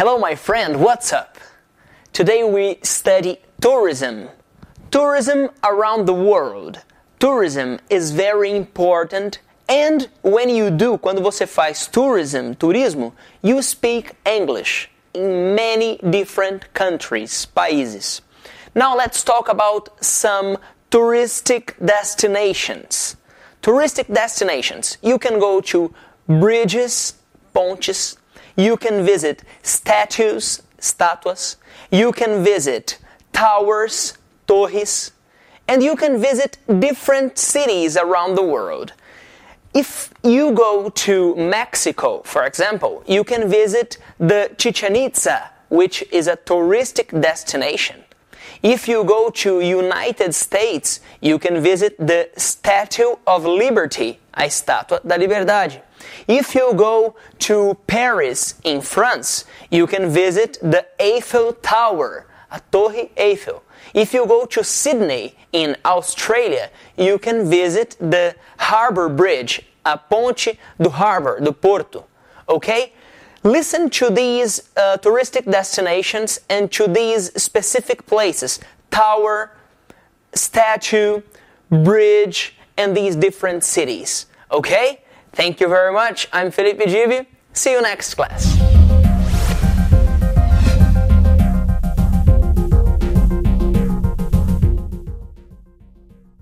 Hello, my friend, what's up? Today we study tourism. Tourism around the world. Tourism is very important and when you do, quando você faz tourism, turismo, you speak English in many different countries, países. Now let's talk about some touristic destinations. Touristic destinations. You can go to bridges, pontes. You can visit statues, statuas. You can visit towers, torres. And you can visit different cities around the world. If you go to Mexico, for example, you can visit the Chichen Itza, which is a touristic destination. If you go to United States, you can visit the Statue of Liberty, a estátua da liberdade. If you go to Paris in France, you can visit the Eiffel Tower, a Torre Eiffel. If you go to Sydney in Australia, you can visit the Harbour Bridge, a ponte do harbor, do porto. Okay? Listen to these uh, touristic destinations and to these specific places tower, statue, bridge, and these different cities. Okay? Thank you very much. I'm Felipe Dib. See you next class.